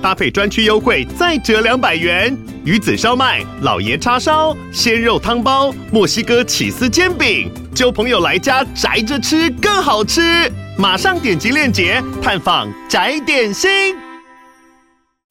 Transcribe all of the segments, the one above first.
搭配专区优惠再折两百元。鱼子烧麦、老爷叉烧、鲜肉汤包、墨西哥起司煎饼，揪朋友来家宅着吃更好吃。马上点击链接探访宅点心。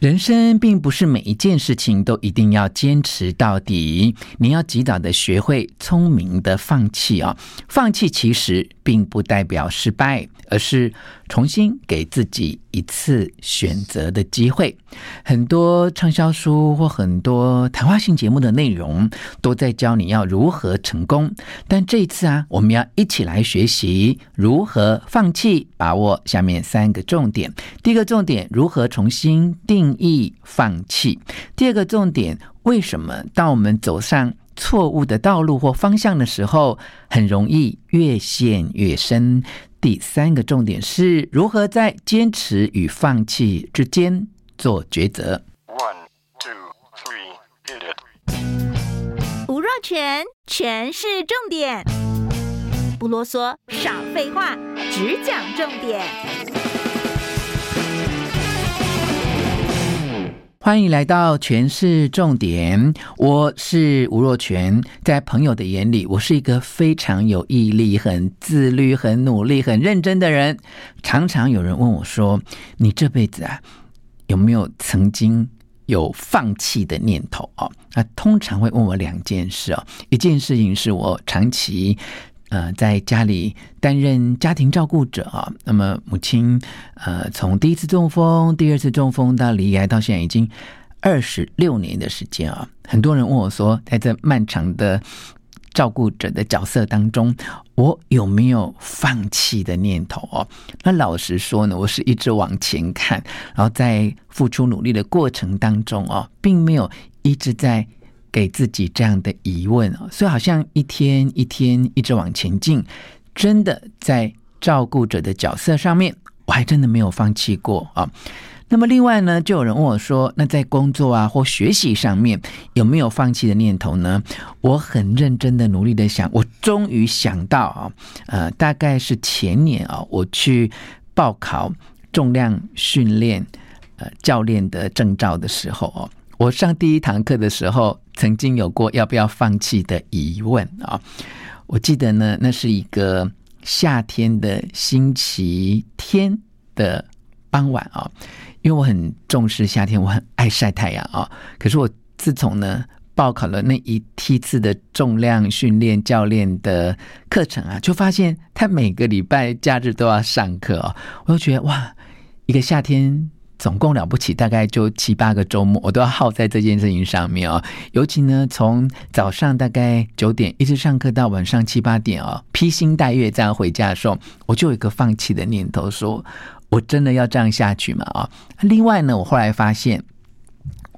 人生并不是每一件事情都一定要坚持到底，你要及早的学会聪明的放弃啊！放弃其实并不代表失败。而是重新给自己一次选择的机会。很多畅销书或很多谈话性节目的内容都在教你要如何成功，但这一次啊，我们要一起来学习如何放弃，把握下面三个重点。第一个重点，如何重新定义放弃；第二个重点，为什么当我们走上错误的道路或方向的时候，很容易越陷越深。第三个重点是如何在坚持与放弃之间做抉择。One, two, three, hit it. 吴若全，全是重点，不啰嗦，少废话，只讲重点。欢迎来到全市重点，我是吴若权。在朋友的眼里，我是一个非常有毅力、很自律、很努力、很认真的人。常常有人问我说：“你这辈子啊，有没有曾经有放弃的念头？”哦，那通常会问我两件事哦。一件事情是我长期。呃，在家里担任家庭照顾者啊，那么母亲呃，从第一次中风、第二次中风到离癌，到现在已经二十六年的时间啊。很多人问我说，在这漫长的照顾者的角色当中，我有没有放弃的念头哦？那老实说呢，我是一直往前看，然后在付出努力的过程当中哦，并没有一直在。给自己这样的疑问啊，所以好像一天一天一直往前进，真的在照顾者的角色上面，我还真的没有放弃过啊。那么另外呢，就有人问我说，那在工作啊或学习上面有没有放弃的念头呢？我很认真的努力的想，我终于想到啊，呃，大概是前年啊，我去报考重量训练呃教练的证照的时候哦。我上第一堂课的时候，曾经有过要不要放弃的疑问啊。我记得呢，那是一个夏天的星期天的傍晚啊。因为我很重视夏天，我很爱晒太阳啊。可是我自从呢报考了那一梯次的重量训练教练的课程啊，就发现他每个礼拜假日都要上课啊。我就觉得哇，一个夏天。总共了不起，大概就七八个周末，我都要耗在这件事情上面哦。尤其呢，从早上大概九点一直上课到晚上七八点哦，披星戴月这样回家的时候，我就有一个放弃的念头，说我真的要这样下去吗？啊，另外呢，我后来发现。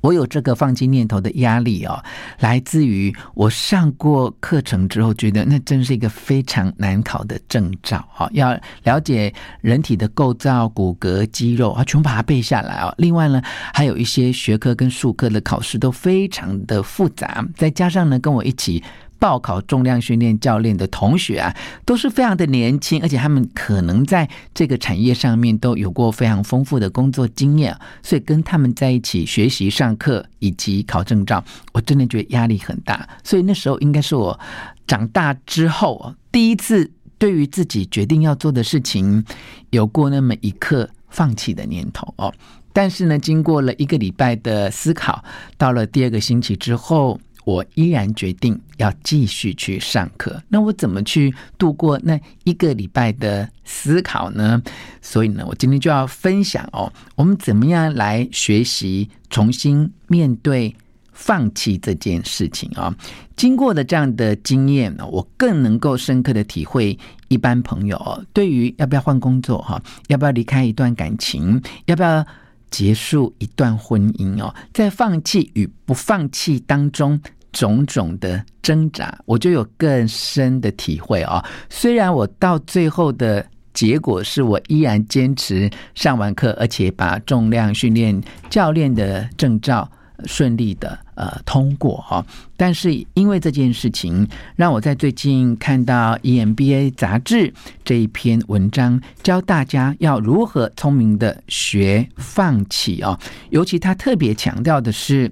我有这个放弃念头的压力哦，来自于我上过课程之后，觉得那真是一个非常难考的证照哈。要了解人体的构造、骨骼、肌肉啊，全部把它背下来哦。另外呢，还有一些学科跟术科的考试都非常的复杂，再加上呢，跟我一起。报考重量训练教练的同学啊，都是非常的年轻，而且他们可能在这个产业上面都有过非常丰富的工作经验，所以跟他们在一起学习、上课以及考证照，我真的觉得压力很大。所以那时候应该是我长大之后第一次对于自己决定要做的事情有过那么一刻放弃的念头哦。但是呢，经过了一个礼拜的思考，到了第二个星期之后。我依然决定要继续去上课。那我怎么去度过那一个礼拜的思考呢？所以呢，我今天就要分享哦，我们怎么样来学习重新面对放弃这件事情啊？经过了这样的经验呢，我更能够深刻的体会一般朋友哦对于要不要换工作哈，要不要离开一段感情，要不要。结束一段婚姻哦，在放弃与不放弃当中种种的挣扎，我就有更深的体会哦。虽然我到最后的结果是我依然坚持上完课，而且把重量训练教练的证照顺利的呃通过哈，但是因为这件事情，让我在最近看到 EMBA 杂志这一篇文章，教大家要如何聪明的学放弃啊，尤其他特别强调的是。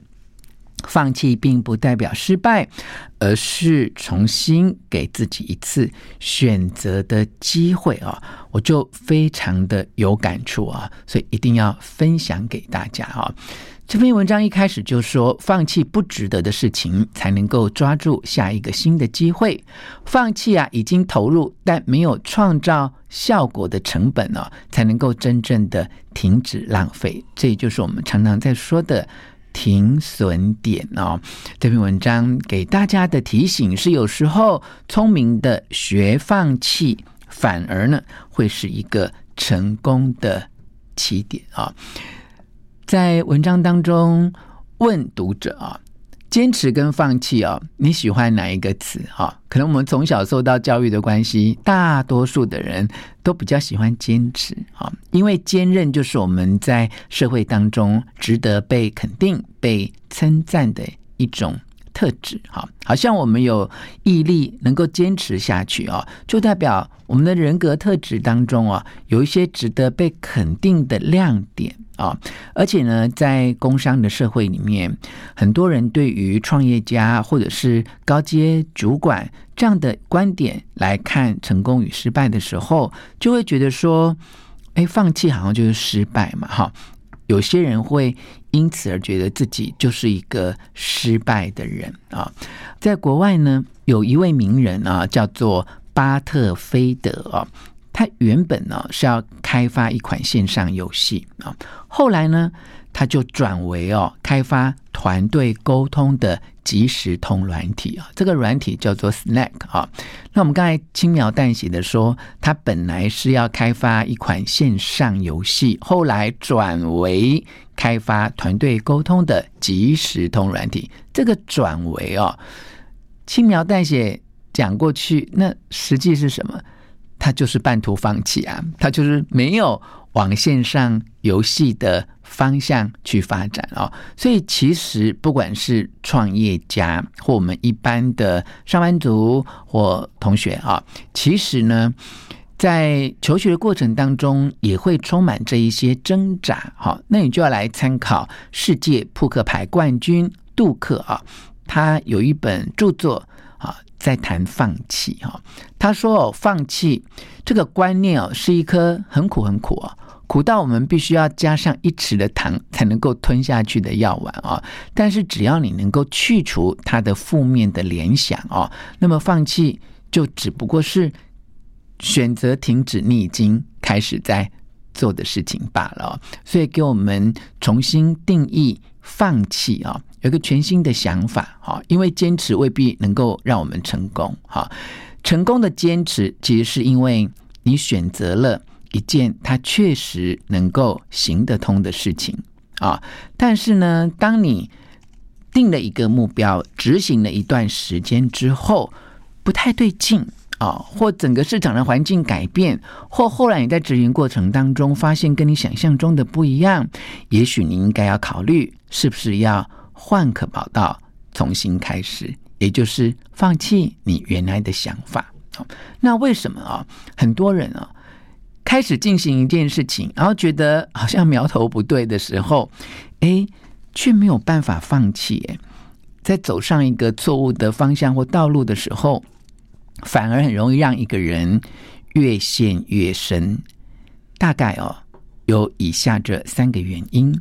放弃并不代表失败，而是重新给自己一次选择的机会啊！我就非常的有感触啊，所以一定要分享给大家啊！这篇文章一开始就说，放弃不值得的事情，才能够抓住下一个新的机会。放弃啊，已经投入但没有创造效果的成本呢，才能够真正的停止浪费。这也就是我们常常在说的。停损点哦，这篇文章给大家的提醒是：有时候聪明的学放弃，反而呢会是一个成功的起点啊。在文章当中问读者啊。坚持跟放弃哦，你喜欢哪一个词？哈，可能我们从小受到教育的关系，大多数的人都比较喜欢坚持，哈，因为坚韧就是我们在社会当中值得被肯定、被称赞的一种特质，哈，好像我们有毅力能够坚持下去哦，就代表我们的人格特质当中啊，有一些值得被肯定的亮点。啊，而且呢，在工商的社会里面，很多人对于创业家或者是高阶主管这样的观点来看成功与失败的时候，就会觉得说，哎，放弃好像就是失败嘛，哈。有些人会因此而觉得自己就是一个失败的人啊。在国外呢，有一位名人啊，叫做巴特菲德啊。他原本呢是要开发一款线上游戏啊，后来呢他就转为哦开发团队沟通的即时通软体啊，这个软体叫做 Snack 啊。那我们刚才轻描淡写的说，他本来是要开发一款线上游戏，后来转为开发团队沟通的即时通软体。这个转为哦轻描淡写讲过去，那实际是什么？他就是半途放弃啊，他就是没有往线上游戏的方向去发展哦。所以其实不管是创业家或我们一般的上班族或同学啊，其实呢，在求学的过程当中也会充满这一些挣扎。好，那你就要来参考世界扑克牌冠军杜克啊，他有一本著作。在谈放弃哈，他说哦，放弃这个观念哦，是一颗很苦很苦啊，苦到我们必须要加上一匙的糖才能够吞下去的药丸啊。但是只要你能够去除它的负面的联想哦，那么放弃就只不过是选择停止你已经开始在做的事情罢了。所以给我们重新定义放弃啊。有个全新的想法，哈，因为坚持未必能够让我们成功，哈，成功的坚持其实是因为你选择了一件它确实能够行得通的事情啊。但是呢，当你定了一个目标，执行了一段时间之后，不太对劲啊，或整个市场的环境改变，或后来你在执行过程当中发现跟你想象中的不一样，也许你应该要考虑是不是要。换个跑道，重新开始，也就是放弃你原来的想法。那为什么啊？很多人啊，开始进行一件事情，然后觉得好像苗头不对的时候，哎，却没有办法放弃。在走上一个错误的方向或道路的时候，反而很容易让一个人越陷越深。大概哦，有以下这三个原因。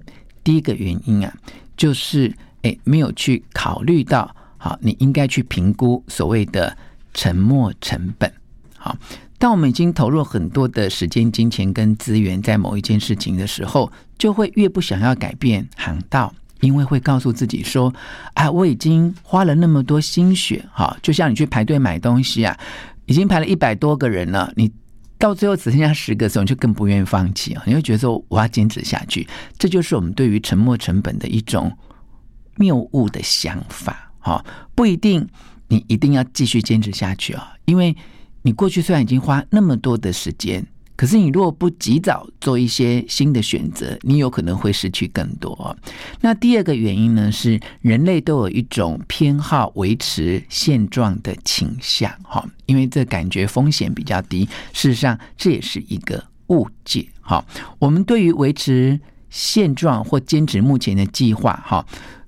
第一个原因啊，就是。诶，没有去考虑到，好，你应该去评估所谓的沉没成本。好，当我们已经投入很多的时间、金钱跟资源在某一件事情的时候，就会越不想要改变航道，因为会告诉自己说：“啊，我已经花了那么多心血，哈，就像你去排队买东西啊，已经排了一百多个人了，你到最后只剩下十个的时候，你就更不愿意放弃啊，你会觉得说我要坚持下去。这就是我们对于沉没成本的一种。”谬误的想法，哈，不一定你一定要继续坚持下去啊，因为你过去虽然已经花那么多的时间。可是你如果不及早做一些新的选择，你有可能会失去更多。那第二个原因呢，是人类都有一种偏好维持现状的倾向，哈，因为这感觉风险比较低。事实上，这也是一个误解。哈，我们对于维持现状或坚持目前的计划，哈。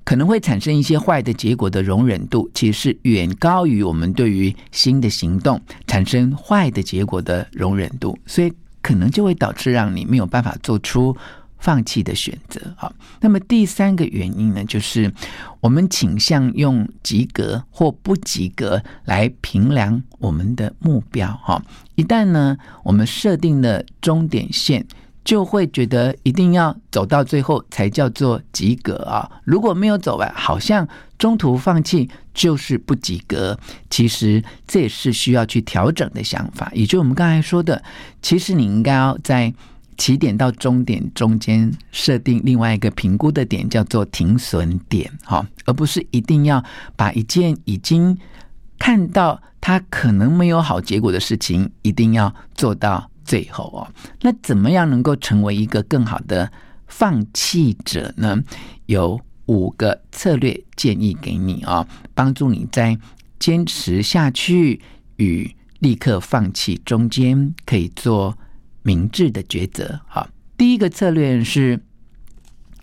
可能会产生一些坏的结果的容忍度，其实是远高于我们对于新的行动产生坏的结果的容忍度，所以可能就会导致让你没有办法做出放弃的选择。好，那么第三个原因呢，就是我们倾向用及格或不及格来评量我们的目标。哈，一旦呢，我们设定了终点线。就会觉得一定要走到最后才叫做及格啊！如果没有走完，好像中途放弃就是不及格。其实这也是需要去调整的想法。也就我们刚才说的，其实你应该要在起点到终点中间设定另外一个评估的点，叫做停损点，哈，而不是一定要把一件已经看到它可能没有好结果的事情，一定要做到。最后哦，那怎么样能够成为一个更好的放弃者呢？有五个策略建议给你啊，帮助你在坚持下去与立刻放弃中间可以做明智的抉择。好，第一个策略是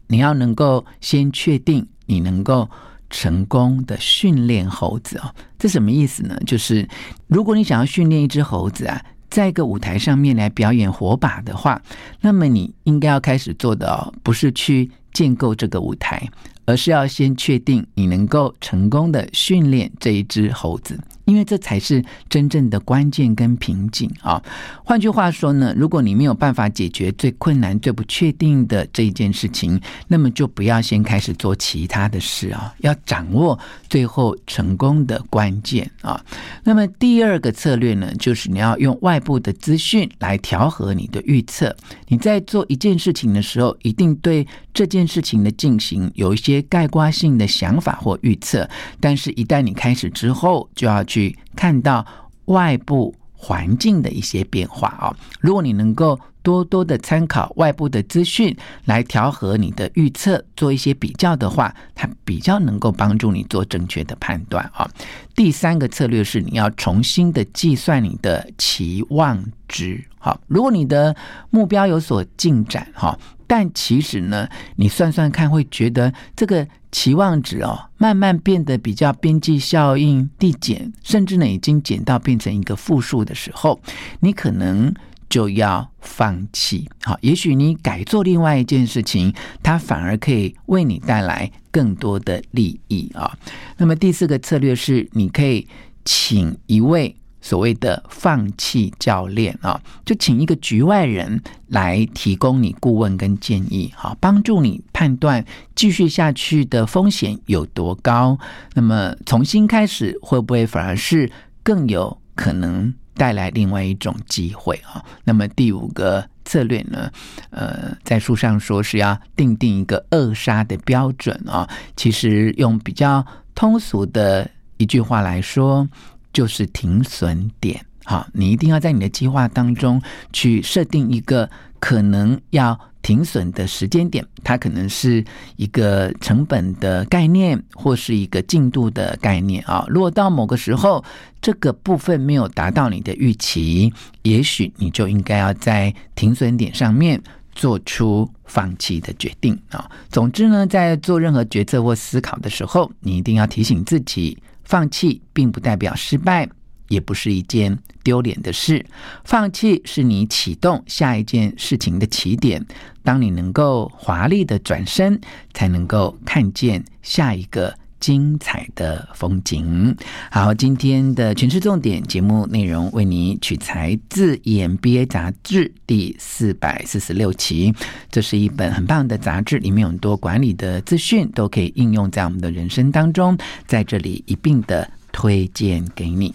你要能够先确定你能够成功的训练猴子哦，这什么意思呢？就是如果你想要训练一只猴子啊。在一个舞台上面来表演火把的话，那么你应该要开始做的哦，不是去建构这个舞台，而是要先确定你能够成功的训练这一只猴子。因为这才是真正的关键跟瓶颈啊！换句话说呢，如果你没有办法解决最困难、最不确定的这一件事情，那么就不要先开始做其他的事啊！要掌握最后成功的关键啊！那么第二个策略呢，就是你要用外部的资讯来调和你的预测。你在做一件事情的时候，一定对这件事情的进行有一些概括性的想法或预测，但是，一旦你开始之后，就要。去看到外部环境的一些变化啊！如果你能够多多的参考外部的资讯来调和你的预测，做一些比较的话，它比较能够帮助你做正确的判断啊。第三个策略是你要重新的计算你的期望值。好，如果你的目标有所进展哈，但其实呢，你算算看，会觉得这个。期望值哦，慢慢变得比较边际效应递减，甚至呢已经减到变成一个负数的时候，你可能就要放弃。好，也许你改做另外一件事情，它反而可以为你带来更多的利益啊。那么第四个策略是，你可以请一位。所谓的放弃教练啊，就请一个局外人来提供你顾问跟建议，好，帮助你判断继续下去的风险有多高。那么重新开始会不会反而是更有可能带来另外一种机会啊？那么第五个策略呢？呃，在书上说是要定定一个扼杀的标准啊。其实用比较通俗的一句话来说。就是停损点，好，你一定要在你的计划当中去设定一个可能要停损的时间点，它可能是一个成本的概念，或是一个进度的概念啊。如果到某个时候这个部分没有达到你的预期，也许你就应该要在停损点上面做出放弃的决定啊。总之呢，在做任何决策或思考的时候，你一定要提醒自己。放弃并不代表失败，也不是一件丢脸的事。放弃是你启动下一件事情的起点。当你能够华丽的转身，才能够看见下一个精彩的风景。好，今天的权式重点节目内容为你取材自 EMBA 杂志第四百四十六期。这是一本很棒的杂志，里面有很多管理的资讯，都可以应用在我们的人生当中。在这里一并的推荐给你，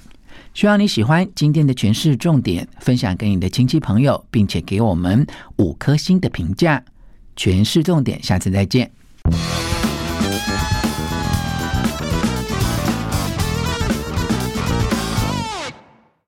希望你喜欢今天的诠释重点，分享给你的亲戚朋友，并且给我们五颗星的评价。诠释重点，下次再见。